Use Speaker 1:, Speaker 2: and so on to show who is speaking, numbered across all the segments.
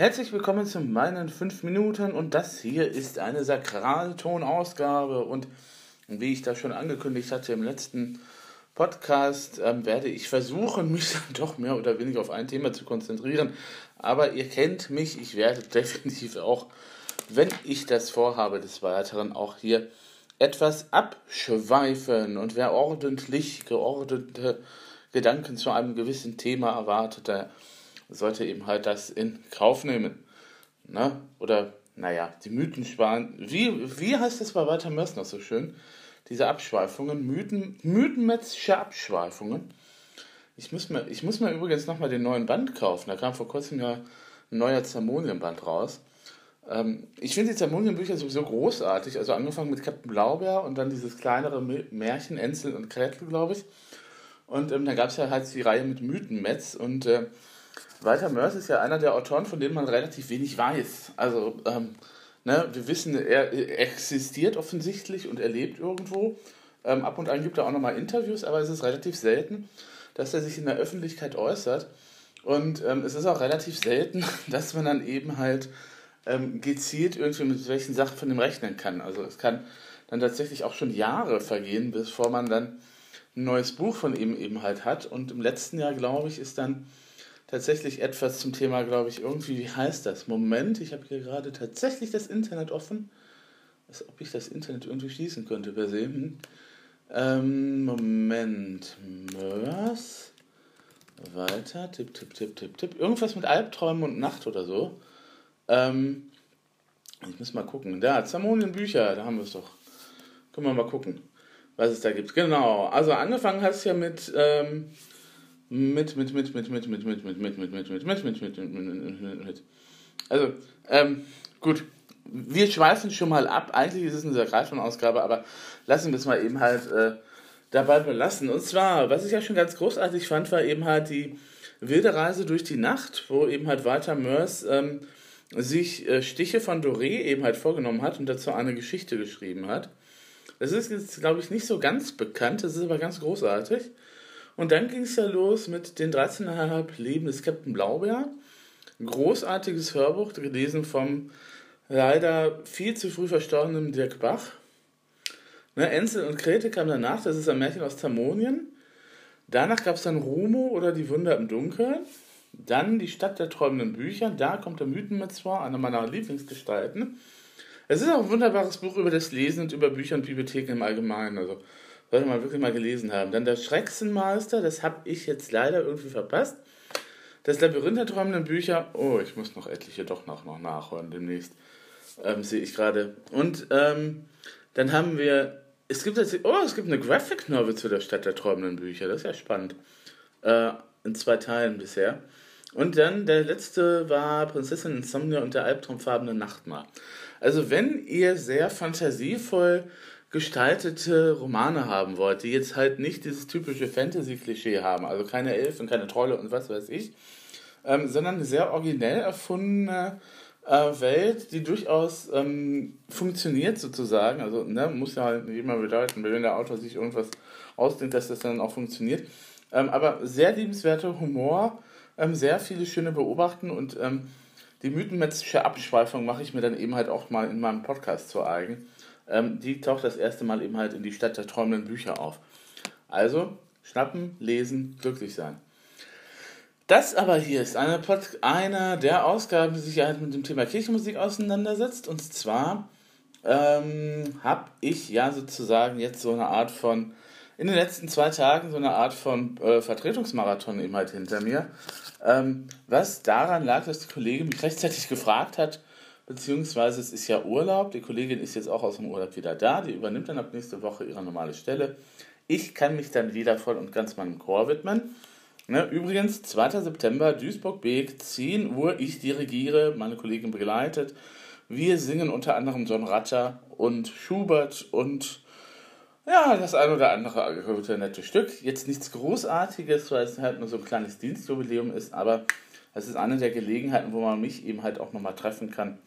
Speaker 1: Herzlich willkommen zu meinen 5 Minuten und das hier ist eine Sakraltonausgabe und wie ich da schon angekündigt hatte im letzten Podcast, ähm, werde ich versuchen, mich dann doch mehr oder weniger auf ein Thema zu konzentrieren. Aber ihr kennt mich, ich werde definitiv auch, wenn ich das vorhabe, des Weiteren auch hier etwas abschweifen und wer ordentlich geordnete Gedanken zu einem gewissen Thema erwartet, der sollte eben halt das in Kauf nehmen. Ne? Oder, naja, die Mythen sparen. Wie, wie heißt das bei Walter Mörs noch so schön? Diese Abschweifungen, Mythen, mythenmetzische Abschweifungen. Ich muss mir, ich muss mir übrigens nochmal den neuen Band kaufen. Da kam vor kurzem ja ein neuer Zermonienband raus. Ähm, ich finde die Zermonienbücher sowieso großartig. Also angefangen mit Captain Blaubeer und dann dieses kleinere Märchen, Enzel und Gretel, glaube ich. Und ähm, dann gab es ja halt die Reihe mit Mythenmetz und äh, Walter Mörs ist ja einer der Autoren, von denen man relativ wenig weiß. Also, ähm, ne, wir wissen, er existiert offensichtlich und er lebt irgendwo. Ähm, ab und an gibt er auch nochmal Interviews, aber es ist relativ selten, dass er sich in der Öffentlichkeit äußert. Und ähm, es ist auch relativ selten, dass man dann eben halt ähm, gezielt irgendwie mit welchen Sachen von dem rechnen kann. Also es kann dann tatsächlich auch schon Jahre vergehen, bevor man dann ein neues Buch von ihm eben halt hat. Und im letzten Jahr, glaube ich, ist dann tatsächlich etwas zum Thema, glaube ich, irgendwie, wie heißt das? Moment, ich habe hier gerade tatsächlich das Internet offen. Als ob ich das Internet irgendwie schließen könnte per se. Hm. Ähm, Moment. Mörs. Weiter. Tipp, tipp, tipp, tipp, tipp. Irgendwas mit Albträumen und Nacht oder so. Ähm, ich muss mal gucken. Da, Zermonien-Bücher, da haben wir es doch. Können wir mal gucken, was es da gibt. Genau. Also angefangen hat es ja mit. Ähm, mit, mit, mit, mit, mit, mit, mit, mit, mit, mit, mit, mit, mit, mit, mit, mit, mit, mit. Also, ähm, gut. Wir schweifen schon mal ab. Eigentlich ist es eine Sakralton-Ausgabe, aber lassen wir es mal eben halt äh, dabei belassen. Und zwar, was ich ja schon ganz großartig fand, war eben halt die wilde Reise durch die Nacht, wo eben halt Walter Mörs ähm, sich äh, Stiche von Doré eben halt vorgenommen hat und dazu eine Geschichte geschrieben hat. Das ist jetzt, glaube ich, nicht so ganz bekannt, das ist aber ganz großartig. Und dann ging es ja los mit den 13,5 Leben des Captain Blaubeer. Ein großartiges Hörbuch, gelesen vom leider viel zu früh verstorbenen Dirk Bach. Ne, Enzel und Krete kam danach, das ist ein Märchen aus Tamonien. Danach gab es dann Rumo oder Die Wunder im Dunkeln. Dann Die Stadt der träumenden Bücher. Da kommt der Mythenmetz vor, einer meiner Lieblingsgestalten. Es ist auch ein wunderbares Buch über das Lesen und über Bücher und Bibliotheken im Allgemeinen. Also sollte man wirklich mal gelesen haben. Dann der Schrecksenmeister, das habe ich jetzt leider irgendwie verpasst. Das Labyrinth der träumenden Bücher, oh, ich muss noch etliche doch noch, noch nachholen demnächst, ähm, sehe ich gerade. Und ähm, dann haben wir, es gibt jetzt, oh, es gibt eine Graphic Novel zu der Stadt der träumenden Bücher, das ist ja spannend. Äh, in zwei Teilen bisher. Und dann der letzte war Prinzessin Insomnia und der albtraumfarbene Nachtmahr. Also wenn ihr sehr fantasievoll gestaltete Romane haben wollt, die jetzt halt nicht dieses typische Fantasy-Klischee haben, also keine Elfen, keine Trolle und was weiß ich, ähm, sondern eine sehr originell erfundene äh, Welt, die durchaus ähm, funktioniert sozusagen. Also ne, muss ja halt nicht immer bedeuten, wenn der Autor sich irgendwas ausdenkt, dass das dann auch funktioniert. Ähm, aber sehr liebenswerter Humor, ähm, sehr viele schöne Beobachten und ähm, die mythenmetzische Abschweifung mache ich mir dann eben halt auch mal in meinem Podcast zu eigen ähm, die taucht das erste Mal eben halt in die Stadt der träumenden Bücher auf. Also, schnappen, lesen, glücklich sein. Das aber hier ist eine, eine der Ausgaben, die sich halt mit dem Thema Kirchenmusik auseinandersetzt. Und zwar ähm, habe ich ja sozusagen jetzt so eine Art von, in den letzten zwei Tagen so eine Art von äh, Vertretungsmarathon eben halt hinter mir. Ähm, was daran lag, dass die Kollegin mich rechtzeitig gefragt hat, beziehungsweise es ist ja Urlaub. Die Kollegin ist jetzt auch aus dem Urlaub wieder da. Die übernimmt dann ab nächste Woche ihre normale Stelle. Ich kann mich dann wieder voll und ganz meinem Chor widmen. Ne, übrigens, 2. September, Duisburg-Beek, 10 Uhr, ich dirigiere, meine Kollegin begleitet. Wir singen unter anderem John Ratter und Schubert und ja, das ein oder andere gute nette Stück. Jetzt nichts Großartiges, weil es halt nur so ein kleines Dienstjubiläum ist, aber es ist eine der Gelegenheiten, wo man mich eben halt auch nochmal treffen kann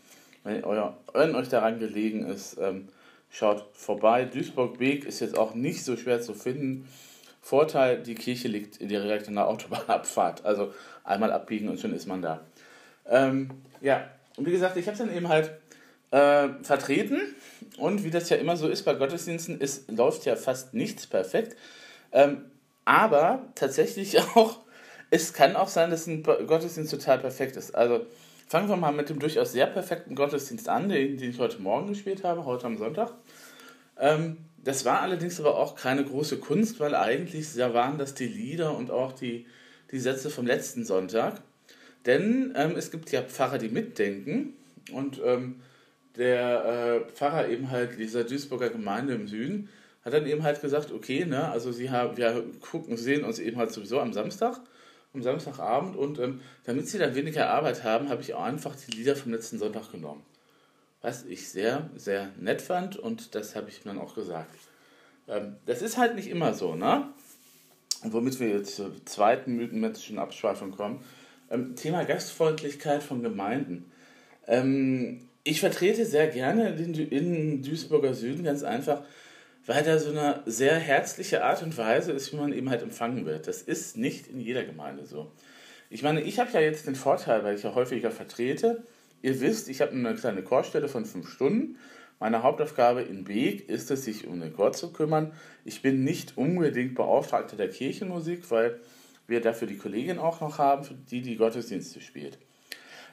Speaker 1: wenn, euer, wenn euch daran gelegen ist, ähm, schaut vorbei. Duisburg-Beek ist jetzt auch nicht so schwer zu finden. Vorteil, die Kirche liegt direkt in der Autobahnabfahrt. Also einmal abbiegen und schon ist man da. Ähm, ja, und wie gesagt, ich habe dann eben halt äh, vertreten und wie das ja immer so ist bei Gottesdiensten, es läuft ja fast nichts perfekt. Ähm, aber tatsächlich auch, es kann auch sein, dass ein Gottesdienst total perfekt ist. Also fangen wir mal mit dem durchaus sehr perfekten Gottesdienst an, den, den ich heute Morgen gespielt habe, heute am Sonntag. Ähm, das war allerdings aber auch keine große Kunst, weil eigentlich waren das die Lieder und auch die, die Sätze vom letzten Sonntag. Denn ähm, es gibt ja Pfarrer, die mitdenken und ähm, der äh, Pfarrer eben halt dieser Duisburger Gemeinde im Süden hat dann eben halt gesagt, okay, ne, also sie haben, wir gucken, sehen uns eben halt sowieso am Samstag, am Samstagabend und ähm, damit sie dann weniger Arbeit haben, habe ich auch einfach die Lieder vom letzten Sonntag genommen. Was ich sehr, sehr nett fand und das habe ich dann auch gesagt. Ähm, das ist halt nicht immer so, ne? Und womit wir jetzt zur zweiten mythenmäßigen Abschweifung kommen. Ähm, Thema Gastfreundlichkeit von Gemeinden. Ähm, ich vertrete sehr gerne den, in Duisburger Süden ganz einfach, weil da so eine sehr herzliche Art und Weise ist, wie man eben halt empfangen wird. Das ist nicht in jeder Gemeinde so. Ich meine, ich habe ja jetzt den Vorteil, weil ich ja häufiger vertrete. Ihr wisst, ich habe eine kleine Chorstelle von fünf Stunden. Meine Hauptaufgabe in Beek ist es, sich um den Chor zu kümmern. Ich bin nicht unbedingt Beauftragter der Kirchenmusik, weil wir dafür die Kollegin auch noch haben, die die Gottesdienste spielt.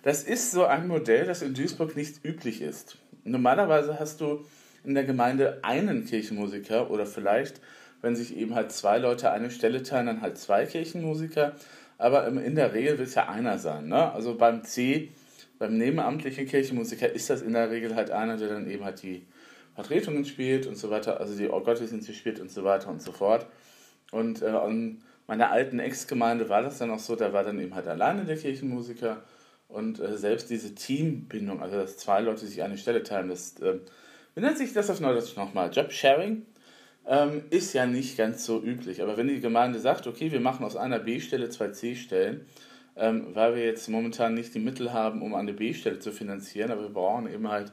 Speaker 1: Das ist so ein Modell, das in Duisburg nicht üblich ist. Normalerweise hast du in der Gemeinde einen Kirchenmusiker oder vielleicht, wenn sich eben halt zwei Leute eine Stelle teilen, dann halt zwei Kirchenmusiker. Aber in der Regel wird es ja einer sein. Ne? Also beim C, beim nebenamtlichen Kirchenmusiker, ist das in der Regel halt einer, der dann eben halt die Vertretungen spielt und so weiter, also die Gottesdienste spielt und so weiter und so fort. Und äh, an meiner alten Ex-Gemeinde war das dann auch so, da war dann eben halt alleine der Kirchenmusiker und äh, selbst diese Teambindung, also dass zwei Leute sich eine Stelle teilen, das, äh, wie nennt sich das auf Neudeutsch nochmal? Jobsharing? Ähm, ist ja nicht ganz so üblich. Aber wenn die Gemeinde sagt, okay, wir machen aus einer B-Stelle zwei C-Stellen, ähm, weil wir jetzt momentan nicht die Mittel haben, um eine B-Stelle zu finanzieren, aber wir brauchen eben halt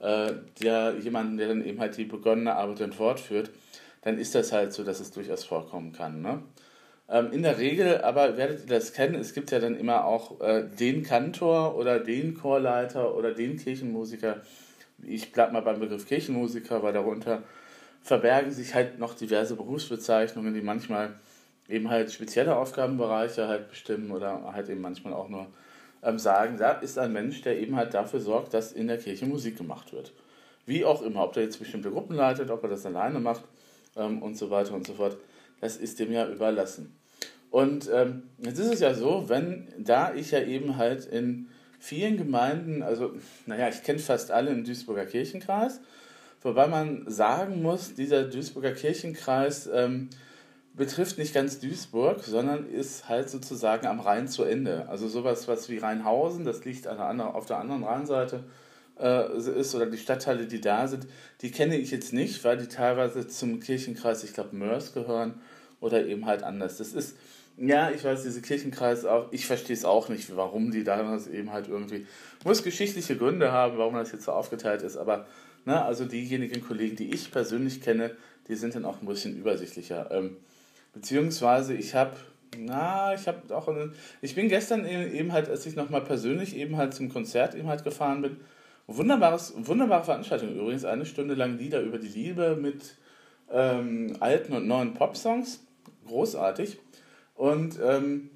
Speaker 1: äh, der, jemanden, der dann eben halt die begonnene Arbeit dann fortführt, dann ist das halt so, dass es durchaus vorkommen kann. Ne? Ähm, in der Regel, aber werdet ihr das kennen, es gibt ja dann immer auch äh, den Kantor oder den Chorleiter oder den Kirchenmusiker. Ich bleibe mal beim Begriff Kirchenmusiker, weil darunter verbergen sich halt noch diverse Berufsbezeichnungen, die manchmal eben halt spezielle Aufgabenbereiche halt bestimmen oder halt eben manchmal auch nur ähm, sagen, da ist ein Mensch, der eben halt dafür sorgt, dass in der Kirche Musik gemacht wird. Wie auch immer, ob er jetzt bestimmte Gruppen leitet, ob er das alleine macht ähm, und so weiter und so fort, das ist dem ja überlassen. Und ähm, jetzt ist es ja so, wenn, da ich ja eben halt in vielen Gemeinden, also naja, ich kenne fast alle im Duisburger Kirchenkreis, wobei man sagen muss, dieser Duisburger Kirchenkreis ähm, betrifft nicht ganz Duisburg, sondern ist halt sozusagen am Rhein zu Ende. Also sowas was wie Rheinhausen, das liegt an der anderen, auf der anderen Rheinseite äh, ist, oder die Stadtteile, die da sind, die kenne ich jetzt nicht, weil die teilweise zum Kirchenkreis, ich glaube, Mörs gehören oder eben halt anders. Das ist ja, ich weiß, diese Kirchenkreis auch, ich verstehe es auch nicht, warum die damals eben halt irgendwie, muss geschichtliche Gründe haben, warum das jetzt so aufgeteilt ist, aber, ne, also diejenigen Kollegen, die ich persönlich kenne, die sind dann auch ein bisschen übersichtlicher. Ähm, beziehungsweise ich habe, na, ich habe auch, eine, ich bin gestern eben halt, als ich nochmal persönlich eben halt zum Konzert eben halt gefahren bin, wunderbares, wunderbare Veranstaltung übrigens, eine Stunde lang Lieder über die Liebe mit ähm, alten und neuen Popsongs, großartig. Und ähm,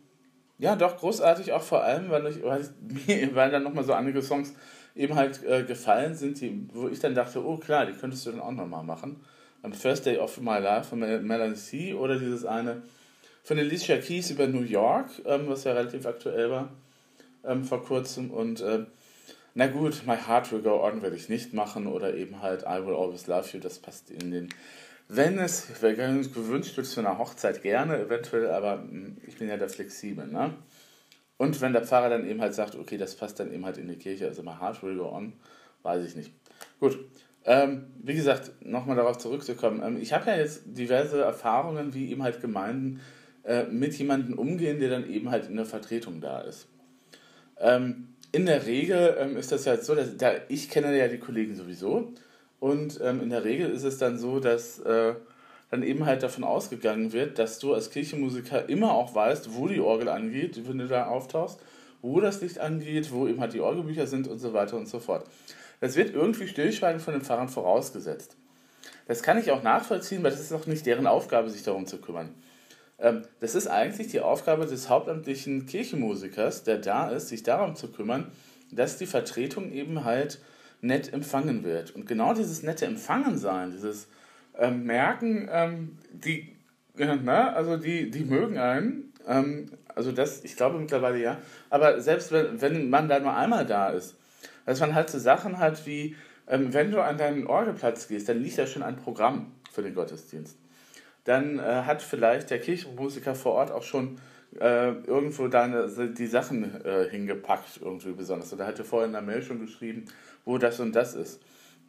Speaker 1: ja, doch großartig auch vor allem, weil, ich, weil, ich, weil dann nochmal so einige Songs eben halt äh, gefallen sind, die, wo ich dann dachte, oh klar, die könntest du dann auch nochmal machen. Am First Day of My Life von Melanie C. oder dieses eine von Alicia Keys über New York, ähm, was ja relativ aktuell war ähm, vor kurzem. Und äh, na gut, My Heart Will Go On werde ich nicht machen oder eben halt I Will Always Love You, das passt in den wenn es, gewünscht wird zu einer Hochzeit, gerne eventuell, aber hm, ich bin ja da flexibel. Ne? Und wenn der Pfarrer dann eben halt sagt, okay, das passt dann eben halt in die Kirche, also my heart will go on, weiß ich nicht. Gut, ähm, wie gesagt, nochmal darauf zurückzukommen. Ähm, ich habe ja jetzt diverse Erfahrungen, wie eben halt Gemeinden äh, mit jemandem umgehen, der dann eben halt in der Vertretung da ist. Ähm, in der Regel ähm, ist das ja so, dass da, ich kenne ja die Kollegen sowieso und ähm, in der Regel ist es dann so, dass äh, dann eben halt davon ausgegangen wird, dass du als Kirchenmusiker immer auch weißt, wo die Orgel angeht, wenn du da auftauchst wo das Licht angeht, wo eben halt die Orgelbücher sind und so weiter und so fort. Das wird irgendwie stillschweigend von den Pfarrern vorausgesetzt. Das kann ich auch nachvollziehen, weil das ist auch nicht deren Aufgabe, sich darum zu kümmern. Ähm, das ist eigentlich die Aufgabe des hauptamtlichen Kirchenmusikers, der da ist, sich darum zu kümmern, dass die Vertretung eben halt nett empfangen wird. Und genau dieses nette Empfangensein, dieses ähm, Merken, ähm, die, ja, na, also die, die mögen einen, ähm, also das, ich glaube mittlerweile ja, aber selbst wenn, wenn man da nur einmal da ist, dass man halt so Sachen hat wie, ähm, wenn du an deinen Orgelplatz gehst, dann liegt da schon ein Programm für den Gottesdienst. Dann äh, hat vielleicht der Kirchenmusiker vor Ort auch schon äh, irgendwo deine, die Sachen äh, hingepackt, irgendwie besonders. Oder hatte vorhin in der Mail schon geschrieben, wo das und das ist.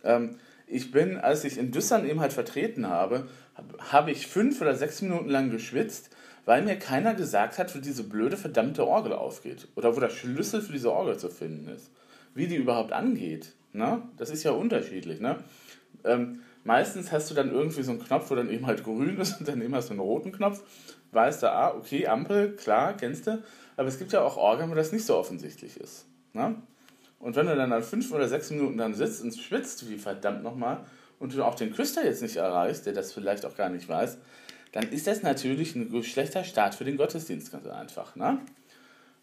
Speaker 1: Ähm, ich bin, als ich in Düssern eben halt vertreten habe, habe hab ich fünf oder sechs Minuten lang geschwitzt, weil mir keiner gesagt hat, wo diese blöde verdammte Orgel aufgeht. Oder wo der Schlüssel für diese Orgel zu finden ist. Wie die überhaupt angeht. Ne? Das ist ja unterschiedlich. Ne? Ähm, meistens hast du dann irgendwie so einen Knopf, wo dann eben halt grün ist und dann eben hast du einen roten Knopf. Weißt du, ah, okay, Ampel, klar, kennst du. Aber es gibt ja auch Orgeln, wo das nicht so offensichtlich ist. Ne? Und wenn du dann an fünf oder sechs Minuten dann sitzt und schwitzt, wie verdammt nochmal, und du auch den Küster jetzt nicht erreichst, der das vielleicht auch gar nicht weiß, dann ist das natürlich ein schlechter Start für den Gottesdienst, ganz einfach. Ne?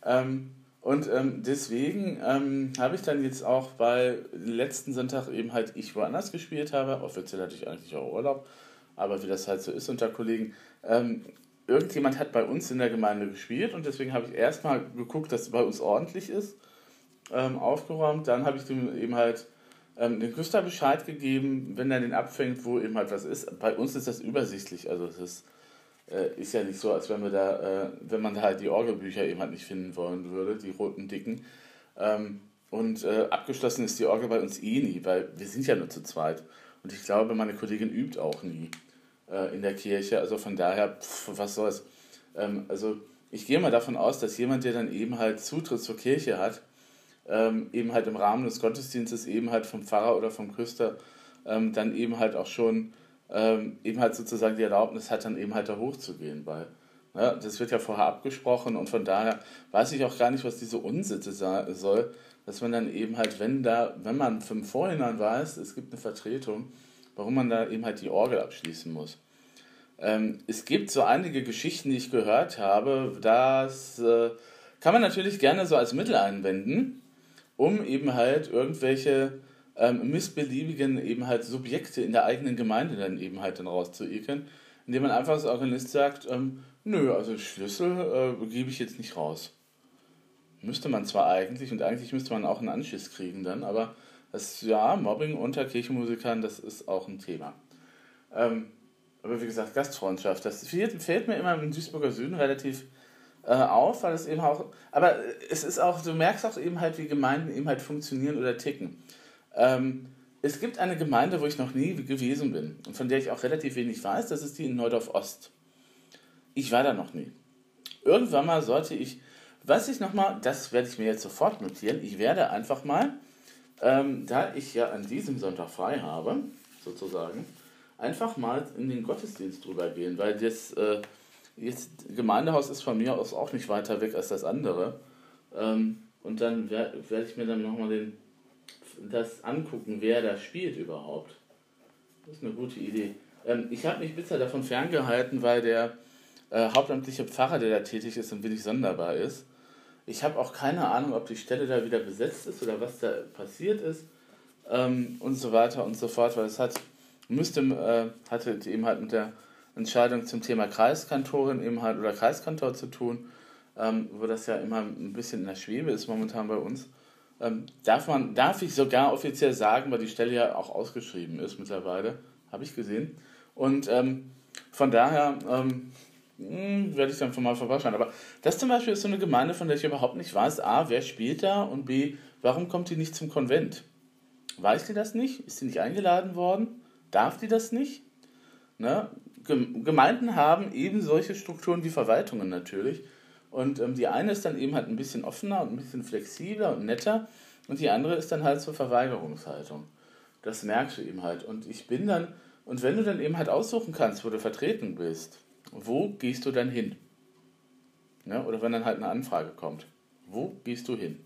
Speaker 1: Ähm, und ähm, deswegen ähm, habe ich dann jetzt auch bei letzten Sonntag eben halt ich woanders gespielt habe. Offiziell hatte ich eigentlich auch Urlaub, aber wie das halt so ist unter Kollegen. Ähm, irgendjemand hat bei uns in der Gemeinde gespielt und deswegen habe ich erstmal geguckt, dass es bei uns ordentlich ist ähm, aufgeräumt. Dann habe ich dem eben halt ähm, den Küster Bescheid gegeben, wenn er den abfängt, wo eben halt was ist. Bei uns ist das übersichtlich. Also es ist, äh, ist ja nicht so, als wenn wir da, äh, wenn man da halt die Orgelbücher eben halt nicht finden wollen würde, die roten dicken. Ähm, und äh, abgeschlossen ist die Orgel bei uns eh nie, weil wir sind ja nur zu zweit. Und ich glaube, meine Kollegin übt auch nie äh, in der Kirche. Also von daher, pff, was soll's. Ähm, also ich gehe mal davon aus, dass jemand, der dann eben halt Zutritt zur Kirche hat, ähm, eben halt im Rahmen des Gottesdienstes eben halt vom Pfarrer oder vom Küster ähm, dann eben halt auch schon ähm, eben halt sozusagen die Erlaubnis hat, dann eben halt da hochzugehen, weil ne, das wird ja vorher abgesprochen und von daher weiß ich auch gar nicht, was diese Unsitte soll, dass man dann eben halt, wenn da, wenn man vom Vorhinein weiß, es gibt eine Vertretung, warum man da eben halt die Orgel abschließen muss. Ähm, es gibt so einige Geschichten, die ich gehört habe, das äh, kann man natürlich gerne so als Mittel einwenden, um eben halt irgendwelche ähm, missbeliebigen eben halt Subjekte in der eigenen Gemeinde dann eben halt dann rauszuekeln, indem man einfach als Organist sagt, ähm, nö, also Schlüssel äh, gebe ich jetzt nicht raus. Müsste man zwar eigentlich und eigentlich müsste man auch einen Anschiss kriegen dann, aber das ja, Mobbing unter Kirchenmusikern, das ist auch ein Thema. Ähm, aber wie gesagt, Gastfreundschaft, das fällt mir immer im Duisburger Süden relativ äh, auf, weil es eben auch, aber es ist auch, du merkst auch eben halt, wie Gemeinden eben halt funktionieren oder ticken. Ähm, es gibt eine Gemeinde, wo ich noch nie gewesen bin und von der ich auch relativ wenig weiß, das ist die in Neudorf Ost. Ich war da noch nie. Irgendwann mal sollte ich, was ich nochmal, das werde ich mir jetzt sofort notieren, ich werde einfach mal, ähm, da ich ja an diesem Sonntag frei habe, sozusagen, einfach mal in den Gottesdienst drüber gehen, weil das, äh, jetzt, Gemeindehaus ist von mir aus auch nicht weiter weg als das andere. Ähm, und dann werde werd ich mir dann nochmal das angucken, wer da spielt überhaupt. Das ist eine gute Idee. Ähm, ich habe mich bisher davon ferngehalten, weil der äh, hauptamtliche Pfarrer, der da tätig ist, ein wenig sonderbar ist. Ich habe auch keine Ahnung, ob die Stelle da wieder besetzt ist oder was da passiert ist ähm, und so weiter und so fort, weil es hat, müsste, äh, hatte eben halt mit der Entscheidung zum Thema Kreiskantorin eben halt oder Kreiskantor zu tun, ähm, wo das ja immer ein bisschen in der Schwebe ist momentan bei uns. Ähm, darf, man, darf ich sogar offiziell sagen, weil die Stelle ja auch ausgeschrieben ist mittlerweile, habe ich gesehen. Und ähm, von daher ähm, hm, werde ich dann mal vorbeischauen. Aber das zum Beispiel ist so eine Gemeinde, von der ich überhaupt nicht weiß, a, wer spielt da und b, warum kommt die nicht zum Konvent? Weiß die das nicht? Ist sie nicht eingeladen worden? Darf die das nicht? Ne? Gemeinden haben eben solche Strukturen wie Verwaltungen natürlich. Und ähm, die eine ist dann eben halt ein bisschen offener und ein bisschen flexibler und netter. Und die andere ist dann halt zur Verweigerungshaltung. Das merkst du eben halt. Und ich bin dann, und wenn du dann eben halt aussuchen kannst, wo du vertreten bist, wo gehst du dann hin? Ne? Oder wenn dann halt eine Anfrage kommt, Wo gehst du hin?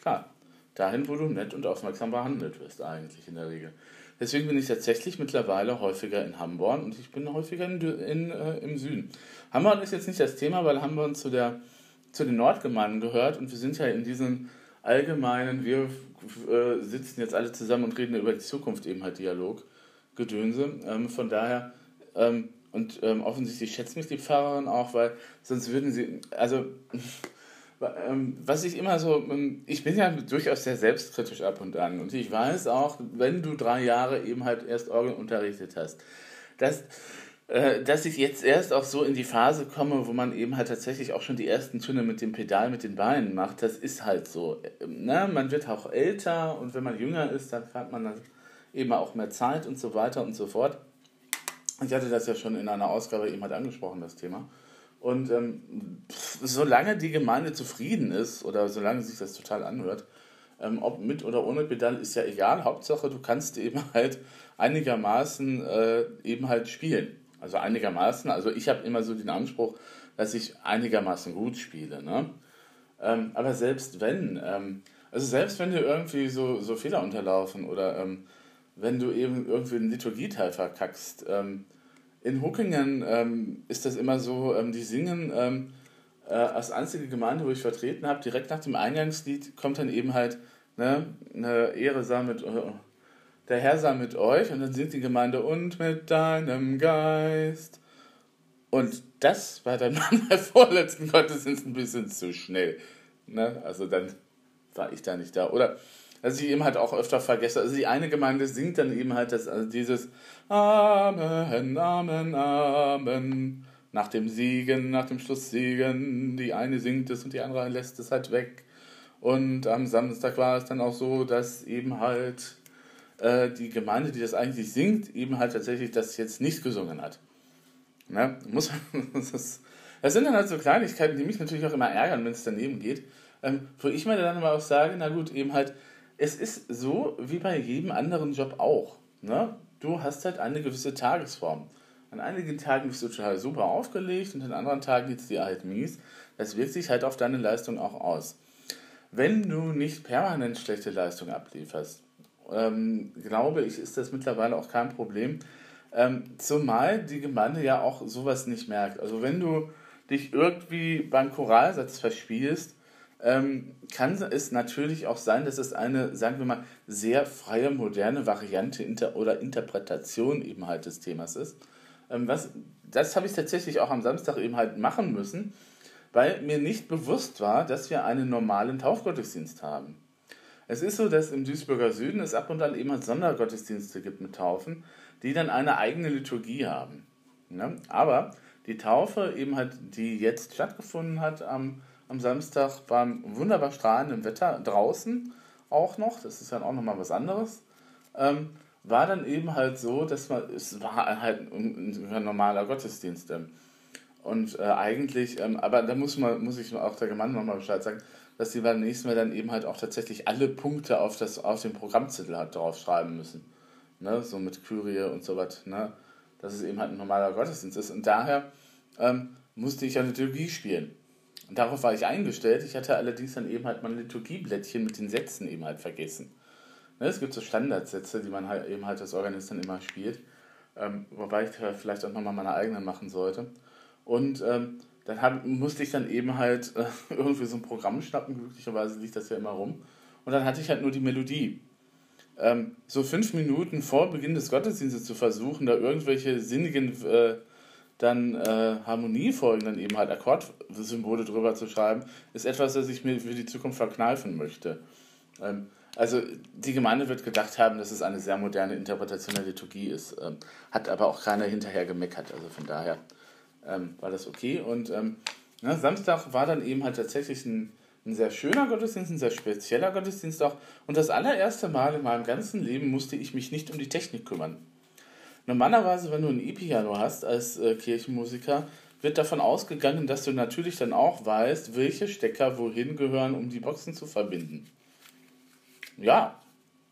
Speaker 1: Klar, dahin, wo du nett und aufmerksam behandelt wirst, eigentlich in der Regel. Deswegen bin ich tatsächlich mittlerweile häufiger in Hamburg und ich bin häufiger in, in äh, im Süden. Hamburg ist jetzt nicht das Thema, weil Hamburg zu, der, zu den Nordgemeinden gehört und wir sind ja in diesem allgemeinen, wir äh, sitzen jetzt alle zusammen und reden über die Zukunft eben halt Dialog, Gedönse. Ähm, von daher, ähm, und ähm, offensichtlich schätzt mich die Pfarrerin auch, weil sonst würden sie, also ähm, was ich immer so, ähm, ich bin ja durchaus sehr selbstkritisch ab und an und ich weiß auch, wenn du drei Jahre eben halt erst Orgel unterrichtet hast, dass, äh, dass ich jetzt erst auch so in die Phase komme, wo man eben halt tatsächlich auch schon die ersten Töne mit dem Pedal, mit den Beinen macht, das ist halt so. Ne? Man wird auch älter und wenn man jünger ist, dann hat man dann eben auch mehr Zeit und so weiter und so fort. Ich hatte das ja schon in einer Ausgabe eben halt angesprochen, das Thema. Und ähm, solange die Gemeinde zufrieden ist oder solange sich das total anhört, ähm, ob mit oder ohne Pedal ist ja egal. Hauptsache, du kannst eben halt einigermaßen äh, eben halt spielen. Also einigermaßen. Also ich habe immer so den Anspruch, dass ich einigermaßen gut spiele. Ne? Ähm, aber selbst wenn, ähm, also selbst wenn dir irgendwie so, so Fehler unterlaufen oder ähm, wenn du eben irgendwie einen Liturgieteil verkackst, ähm, in Huckingen ähm, ist das immer so, ähm, die singen ähm, äh, als einzige Gemeinde, wo ich vertreten habe, direkt nach dem Eingangslied kommt dann eben halt ne, eine Ehre sei mit, äh, der Herr sei mit euch und dann singt die Gemeinde und mit deinem Geist. Und das war dann beim vorletzten Gottesdienst ein bisschen zu schnell. Ne? Also dann war ich da nicht da. Oder dass ich eben halt auch öfter vergesse. Also die eine Gemeinde singt dann eben halt das, also dieses Amen, Amen, Amen. Nach dem Siegen, nach dem Schlusssiegen, die eine singt es und die andere lässt es halt weg. Und am Samstag war es dann auch so, dass eben halt äh, die Gemeinde, die das eigentlich singt, eben halt tatsächlich das jetzt nicht gesungen hat. Ne? Muss, das, das sind dann halt so Kleinigkeiten, die mich natürlich auch immer ärgern, wenn es daneben geht. Ähm, wo ich mir dann immer auch sage, na gut, eben halt, es ist so wie bei jedem anderen Job auch. Ne? Du hast halt eine gewisse Tagesform. An einigen Tagen bist du total super aufgelegt und an anderen Tagen geht es dir halt mies. Das wirkt sich halt auf deine Leistung auch aus. Wenn du nicht permanent schlechte Leistung ablieferst, ähm, glaube ich, ist das mittlerweile auch kein Problem. Ähm, zumal die Gemeinde ja auch sowas nicht merkt. Also wenn du dich irgendwie beim Choralsatz verspielst, ähm, kann es natürlich auch sein, dass es eine, sagen wir mal, sehr freie, moderne Variante inter oder Interpretation eben halt des Themas ist. Ähm, was, das habe ich tatsächlich auch am Samstag eben halt machen müssen, weil mir nicht bewusst war, dass wir einen normalen Taufgottesdienst haben. Es ist so, dass im Duisburger Süden es ab und an eben halt Sondergottesdienste gibt mit Taufen, die dann eine eigene Liturgie haben. Ne? Aber die Taufe eben halt, die jetzt stattgefunden hat am am Samstag beim wunderbar strahlenden Wetter draußen auch noch, das ist dann auch nochmal was anderes, ähm, war dann eben halt so, dass man, es war halt ein, ein normaler Gottesdienst. Ähm, und äh, eigentlich, ähm, aber da muss, man, muss ich auch der Gemeinde nochmal Bescheid sagen, dass sie beim nächsten Mal dann eben halt auch tatsächlich alle Punkte auf, das, auf den Programmzettel halt draufschreiben müssen. Ne? So mit Kyrie und so was. Ne? Dass es eben halt ein normaler Gottesdienst ist. Und daher ähm, musste ich ja Liturgie spielen. Darauf war ich eingestellt. Ich hatte allerdings dann eben halt mein Liturgieblättchen mit den Sätzen eben halt vergessen. Ne, es gibt so Standardsätze, die man halt eben halt als Organist dann immer spielt. Ähm, wobei ich vielleicht auch nochmal meine eigenen machen sollte. Und ähm, dann hab, musste ich dann eben halt äh, irgendwie so ein Programm schnappen. Glücklicherweise liegt das ja immer rum. Und dann hatte ich halt nur die Melodie. Ähm, so fünf Minuten vor Beginn des Gottesdienstes zu versuchen, da irgendwelche sinnigen äh, dann äh, Harmoniefolgen, dann eben halt Akkordsymbole drüber zu schreiben, ist etwas, das ich mir für die Zukunft verkneifen möchte. Ähm, also die Gemeinde wird gedacht haben, dass es eine sehr moderne Interpretation der Liturgie ist, ähm, hat aber auch keiner hinterher gemeckert, also von daher ähm, war das okay. Und ähm, na, Samstag war dann eben halt tatsächlich ein, ein sehr schöner Gottesdienst, ein sehr spezieller Gottesdienst auch. Und das allererste Mal in meinem ganzen Leben musste ich mich nicht um die Technik kümmern. Normalerweise, wenn du ein E-Piano hast als äh, Kirchenmusiker, wird davon ausgegangen, dass du natürlich dann auch weißt, welche Stecker wohin gehören, um die Boxen zu verbinden. Ja,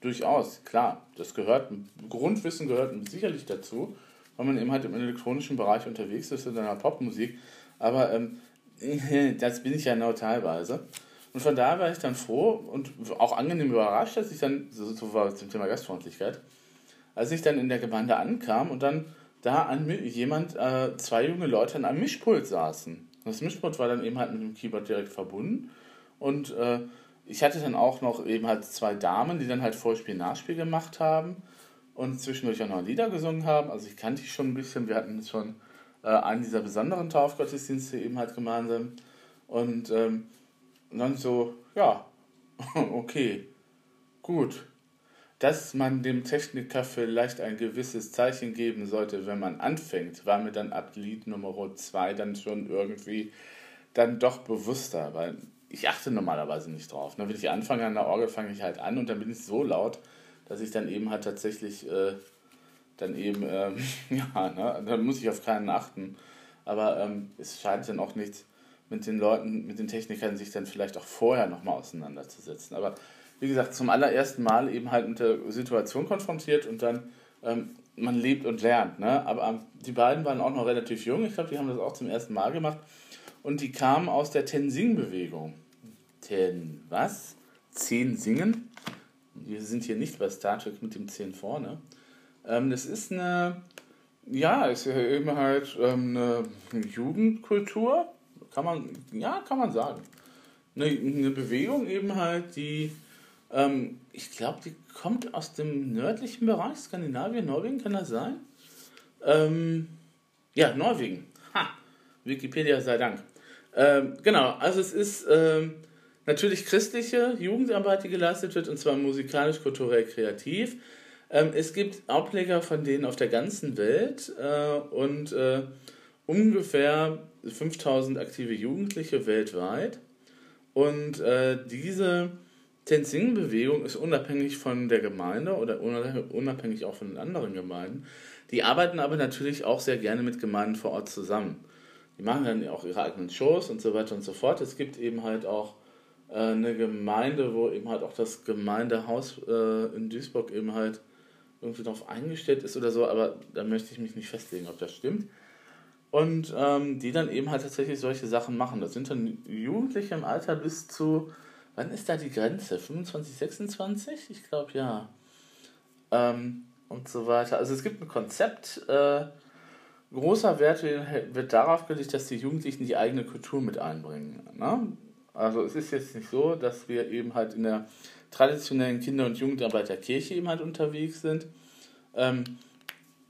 Speaker 1: durchaus, klar. Das gehört, Grundwissen gehört sicherlich dazu, weil man eben halt im elektronischen Bereich unterwegs ist in einer Popmusik. Aber ähm, das bin ich ja nur teilweise. Und von daher war ich dann froh und auch angenehm überrascht, dass ich dann, so, so war zum Thema Gastfreundlichkeit, als ich dann in der Gemeinde ankam und dann da an jemand, äh, zwei junge Leute an einem Mischpult saßen. Das Mischpult war dann eben halt mit dem Keyboard direkt verbunden und äh, ich hatte dann auch noch eben halt zwei Damen, die dann halt Vorspiel, Nachspiel gemacht haben und zwischendurch auch noch Lieder gesungen haben. Also ich kannte ich schon ein bisschen. Wir hatten schon äh, einen dieser besonderen Taufgottesdienste eben halt gemeinsam. Und, ähm, und dann so, ja, okay, gut. Dass man dem Techniker vielleicht ein gewisses Zeichen geben sollte, wenn man anfängt, war mir dann ab Lied Nummer 2 dann schon irgendwie dann doch bewusster, weil ich achte normalerweise nicht drauf. Ne? Wenn ich anfange an der Orgel, fange ich halt an und dann bin ich so laut, dass ich dann eben halt tatsächlich äh, dann eben, ähm, ja, ne? dann muss ich auf keinen achten. Aber ähm, es scheint dann auch nichts mit den Leuten, mit den Technikern sich dann vielleicht auch vorher nochmal auseinanderzusetzen. Aber wie gesagt, zum allerersten Mal eben halt mit der Situation konfrontiert und dann ähm, man lebt und lernt. Ne? Aber die beiden waren auch noch relativ jung. Ich glaube, die haben das auch zum ersten Mal gemacht. Und die kamen aus der Tensing-Bewegung. Ten, was? Zehn singen? Wir sind hier nicht bei Star Trek mit dem Zehn vorne. Ähm, das ist eine, ja, ist ja eben halt ähm, eine Jugendkultur, kann man, ja, kann man sagen. Eine, eine Bewegung eben halt, die, ähm, ich glaube, die kommt aus dem nördlichen Bereich, Skandinavien, Norwegen, kann das sein? Ähm, ja, Norwegen. Ha, Wikipedia sei Dank. Ähm, genau, also es ist ähm, natürlich christliche Jugendarbeit, die geleistet wird, und zwar musikalisch, kulturell, kreativ. Ähm, es gibt Ableger von denen auf der ganzen Welt äh, und äh, ungefähr 5000 aktive Jugendliche weltweit. Und äh, diese Tenzing-Bewegung ist unabhängig von der Gemeinde oder unabhängig auch von den anderen Gemeinden. Die arbeiten aber natürlich auch sehr gerne mit Gemeinden vor Ort zusammen. Die machen dann auch ihre eigenen Shows und so weiter und so fort. Es gibt eben halt auch äh, eine Gemeinde, wo eben halt auch das Gemeindehaus äh, in Duisburg eben halt irgendwie darauf eingestellt ist oder so, aber da möchte ich mich nicht festlegen, ob das stimmt. Und ähm, die dann eben halt tatsächlich solche Sachen machen. Das sind dann Jugendliche im Alter bis zu, wann ist da die Grenze? 25, 26? Ich glaube ja. Ähm, und so weiter. Also es gibt ein Konzept, äh, großer Wert wird darauf gelegt, dass die Jugendlichen die eigene Kultur mit einbringen. Ne? Also es ist jetzt nicht so, dass wir eben halt in der traditionellen Kinder- und Jugendarbeit der Kirche eben halt unterwegs sind. Ähm,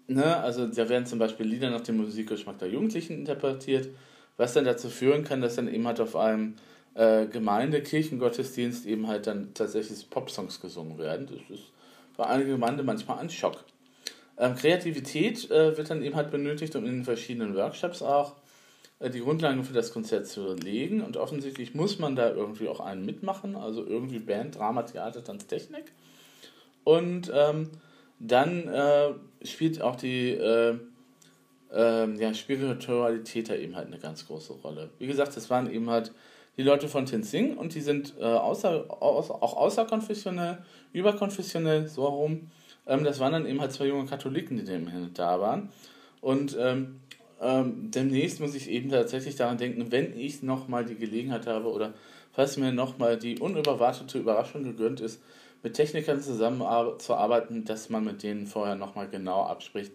Speaker 1: ne? Also da werden zum Beispiel Lieder nach dem Musikgeschmack der Jugendlichen interpretiert, was dann dazu führen kann, dass dann eben halt auf einem äh, Gemeinde-Kirchengottesdienst eben halt dann tatsächlich Popsongs gesungen werden. Das ist für einige Gemeinde manchmal ein Schock. Ähm, Kreativität äh, wird dann eben halt benötigt, um in den verschiedenen Workshops auch äh, die Grundlagen für das Konzert zu legen. Und offensichtlich muss man da irgendwie auch einen mitmachen, also irgendwie Band, Drama, Theater, Tanz, Technik. Und ähm, dann äh, spielt auch die äh, äh, ja, Spiritualität da eben halt eine ganz große Rolle. Wie gesagt, das waren eben halt die Leute von Tenzing und die sind äh, außer, außer, auch außerkonfessionell, überkonfessionell, so herum. Ähm, das waren dann eben halt zwei junge Katholiken, die da waren. Und ähm, ähm, demnächst muss ich eben tatsächlich daran denken, wenn ich nochmal die Gelegenheit habe oder falls mir nochmal die unüberwartete Überraschung gegönnt ist, mit Technikern zusammenzuarbeiten, dass man mit denen vorher nochmal genau abspricht,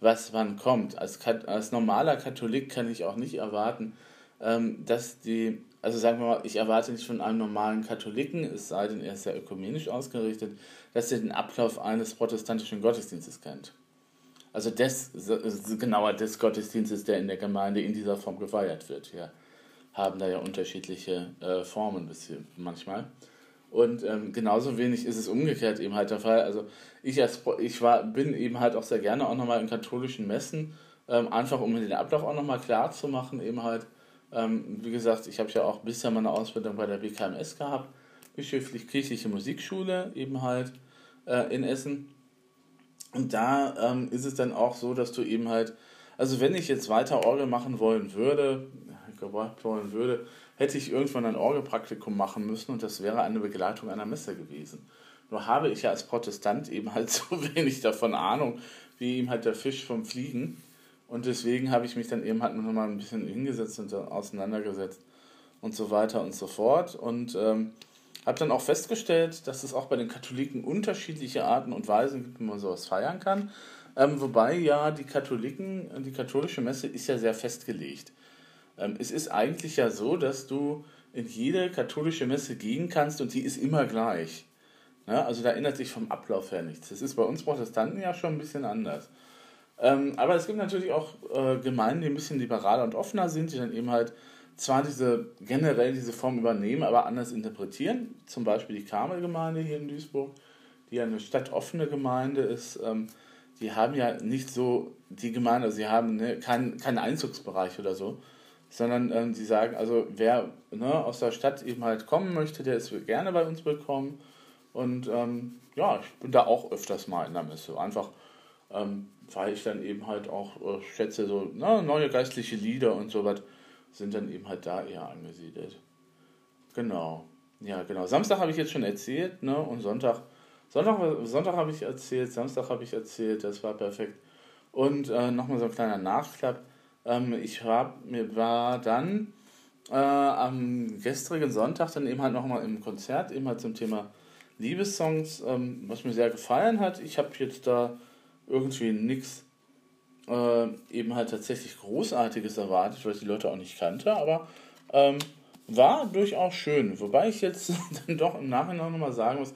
Speaker 1: was wann kommt. Als, als normaler Katholik kann ich auch nicht erwarten, ähm, dass die, also sagen wir mal, ich erwarte nicht von einem normalen Katholiken, es sei denn, er ist ja ökumenisch ausgerichtet, dass er den Ablauf eines protestantischen Gottesdienstes kennt also des, genauer des Gottesdienstes, der in der Gemeinde in dieser Form gefeiert wird. Wir haben da ja unterschiedliche äh, Formen manchmal. Und ähm, genauso wenig ist es umgekehrt eben halt der Fall. Also ich, als, ich war, bin eben halt auch sehr gerne auch nochmal in katholischen Messen, ähm, einfach um den Ablauf auch nochmal klar zu machen, eben halt, ähm, wie gesagt, ich habe ja auch bisher meine Ausbildung bei der BKMS gehabt, bischöflich-kirchliche Musikschule eben halt äh, in Essen. Und da ähm, ist es dann auch so, dass du eben halt, also wenn ich jetzt weiter Orgel machen wollen würde, gebracht wollen würde, hätte ich irgendwann ein Orgelpraktikum machen müssen und das wäre eine Begleitung einer Messe gewesen. Nur habe ich ja als Protestant eben halt so wenig davon Ahnung, wie eben halt der Fisch vom Fliegen. Und deswegen habe ich mich dann eben halt noch mal ein bisschen hingesetzt und auseinandergesetzt. und so weiter und so fort. Und ähm, habe dann auch festgestellt, dass es auch bei den Katholiken unterschiedliche Arten und Weisen gibt, wie man sowas feiern kann. Ähm, wobei ja die Katholiken, die katholische Messe ist ja sehr festgelegt. Ähm, es ist eigentlich ja so, dass du in jede katholische Messe gehen kannst und die ist immer gleich. Ja, also da ändert sich vom Ablauf her nichts. Das ist bei uns Protestanten ja schon ein bisschen anders. Ähm, aber es gibt natürlich auch äh, Gemeinden, die ein bisschen liberaler und offener sind, die dann eben halt zwar diese generell diese Form übernehmen, aber anders interpretieren. Zum Beispiel die Karmelgemeinde hier in Duisburg, die ja eine stadtoffene Gemeinde ist. Ähm, die haben ja nicht so die Gemeinde, also sie haben ne, keinen kein Einzugsbereich oder so, sondern ähm, sie sagen, also wer ne, aus der Stadt eben halt kommen möchte, der ist gerne bei uns willkommen. Und ähm, ja, ich bin da auch öfters mal in der Messe. Einfach, ähm, weil ich dann eben halt auch äh, schätze, so ne, neue geistliche Lieder und so was sind dann eben halt da eher angesiedelt. Genau. Ja, genau. Samstag habe ich jetzt schon erzählt, ne? Und Sonntag, Sonntag, Sonntag habe ich erzählt, Samstag habe ich erzählt, das war perfekt. Und äh, nochmal so ein kleiner Nachklapp. Ähm, ich hab, mir war dann äh, am gestrigen Sonntag dann eben halt nochmal im Konzert, eben halt zum Thema Liebessongs, ähm, was mir sehr gefallen hat. Ich habe jetzt da irgendwie nichts äh, eben halt tatsächlich Großartiges erwartet, weil ich die Leute auch nicht kannte, aber ähm, war durchaus schön. Wobei ich jetzt dann doch im Nachhinein nochmal sagen muss,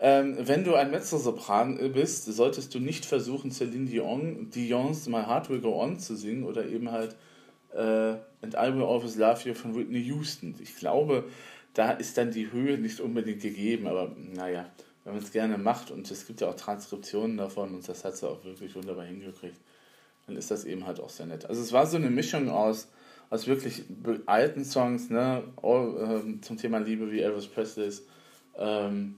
Speaker 1: ähm, wenn du ein Mezzosopran bist, solltest du nicht versuchen, Celine Dion, Dion's My Heart Will Go On zu singen oder eben halt äh, And I Will Always Love You von Whitney Houston. Ich glaube, da ist dann die Höhe nicht unbedingt gegeben, aber naja, wenn man es gerne macht und es gibt ja auch Transkriptionen davon und das hat sie auch wirklich wunderbar hingekriegt, dann ist das eben halt auch sehr nett. Also es war so eine Mischung aus, aus wirklich alten Songs, ne, All, ähm, zum Thema Liebe wie Elvis Presley's ähm,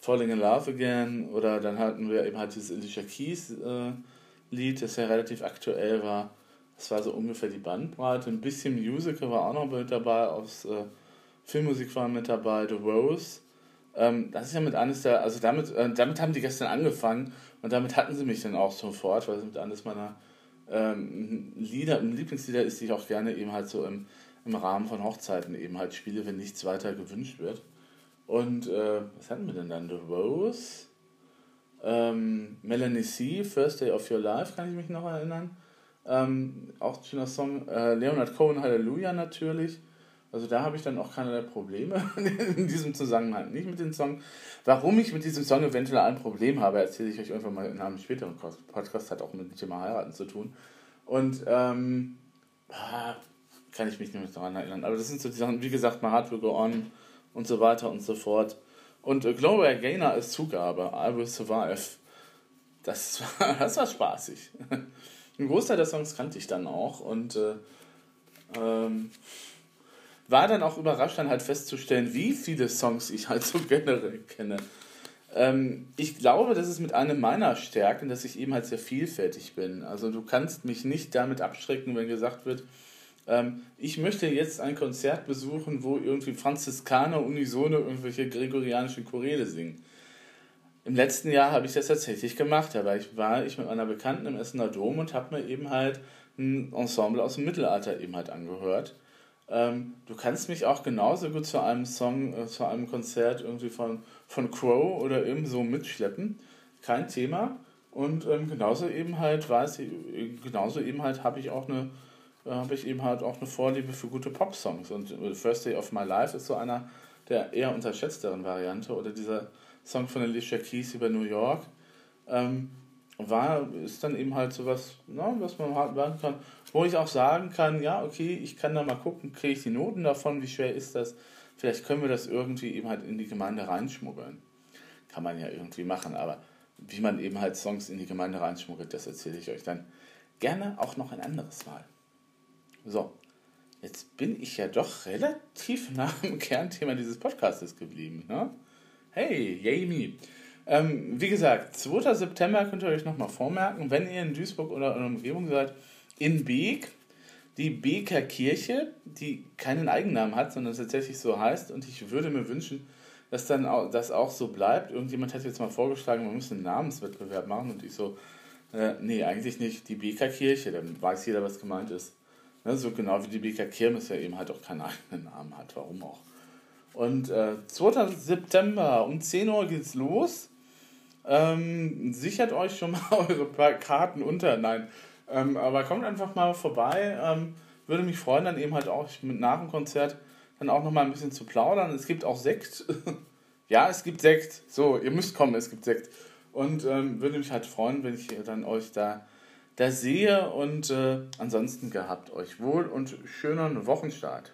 Speaker 1: Falling in Love Again oder dann hatten wir eben halt dieses Alicia Keys äh, Lied, das ja relativ aktuell war. Das war so ungefähr die Bandbreite. Ein bisschen Musical war auch noch mit dabei, aus äh, Filmmusik war mit dabei, The Rose. Ähm, das ist ja mit eines der, also damit, äh, damit haben die gestern angefangen und damit hatten sie mich dann auch sofort, weil es mit eines meiner ähm, Lieder, Lieblingslieder ist, die ich auch gerne eben halt so im, im Rahmen von Hochzeiten eben halt spiele, wenn nichts weiter gewünscht wird. Und äh, was hatten wir denn dann? The Rose, ähm, Melanie C., First Day of Your Life, kann ich mich noch erinnern. Ähm, auch ein schöner Song. Äh, Leonard Cohen, Hallelujah natürlich. Also da habe ich dann auch keinerlei Probleme in diesem Zusammenhang. Nicht mit dem Song. Warum ich mit diesem Song eventuell ein Problem habe, erzähle ich euch irgendwann mal in einem späteren Podcast. Hat auch mit dem Thema Heiraten zu tun. Und ähm, ah, kann ich mich nicht mehr daran erinnern. Aber das sind so die Sachen, wie gesagt, My Heart Will Go On und so weiter und so fort. Und äh, Gloria Gaynor als Zugabe, I Will Survive. Das war, das war spaßig. Ein Großteil der Songs kannte ich dann auch und äh, ähm, war dann auch überrascht, dann halt festzustellen, wie viele Songs ich halt so generell kenne. Ähm, ich glaube, das ist mit einer meiner Stärken, dass ich eben halt sehr vielfältig bin. Also du kannst mich nicht damit abschrecken, wenn gesagt wird, ähm, ich möchte jetzt ein Konzert besuchen, wo irgendwie Franziskaner unisono irgendwelche gregorianischen Choräle singen. Im letzten Jahr habe ich das tatsächlich gemacht. War ich, war ich mit meiner Bekannten im Essener Dom und habe mir eben halt ein Ensemble aus dem Mittelalter eben halt angehört. Ähm, du kannst mich auch genauso gut zu einem Song, äh, zu einem Konzert irgendwie von, von Crow oder eben so mitschleppen. Kein Thema. Und ähm, genauso eben halt weiß ich, genauso eben halt habe ich auch eine, äh, habe ich eben halt auch eine Vorliebe für gute Pop-Songs. Und äh, First Day of My Life ist so einer der eher unterschätzteren Variante. Oder dieser Song von Alicia Keys über New York. Ähm, war, ist dann eben halt so was, ne, was man halt machen kann, wo ich auch sagen kann, ja, okay, ich kann da mal gucken, kriege ich die Noten davon, wie schwer ist das, vielleicht können wir das irgendwie eben halt in die Gemeinde reinschmuggeln. Kann man ja irgendwie machen, aber wie man eben halt Songs in die Gemeinde reinschmuggelt, das erzähle ich euch dann gerne auch noch ein anderes Mal. So, jetzt bin ich ja doch relativ nah am Kernthema dieses Podcastes geblieben, ne? Hey, me. Ähm, wie gesagt, 2. September könnt ihr euch nochmal vormerken, wenn ihr in Duisburg oder in der Umgebung seid, in Beek, die Beker Kirche, die keinen Eigennamen hat, sondern tatsächlich so heißt. Und ich würde mir wünschen, dass dann auch, das auch so bleibt. Irgendjemand hat jetzt mal vorgeschlagen, man müsste einen Namenswettbewerb machen. Und ich so, äh, nee, eigentlich nicht. Die Beker Kirche, dann weiß jeder, was gemeint ist. Ne, so genau wie die BK Kirmes ja eben halt auch keinen eigenen Namen hat, warum auch. Und äh, 2. September um 10 Uhr geht's los. Ähm, sichert euch schon mal eure Karten unter. Nein. Ähm, aber kommt einfach mal vorbei. Ähm, würde mich freuen, dann eben halt auch mit nach dem Konzert dann auch noch mal ein bisschen zu plaudern. Es gibt auch Sekt. ja, es gibt Sekt. So, ihr müsst kommen, es gibt Sekt. Und ähm, würde mich halt freuen, wenn ich dann euch da, da sehe. Und äh, ansonsten gehabt euch wohl und schönen Wochenstart.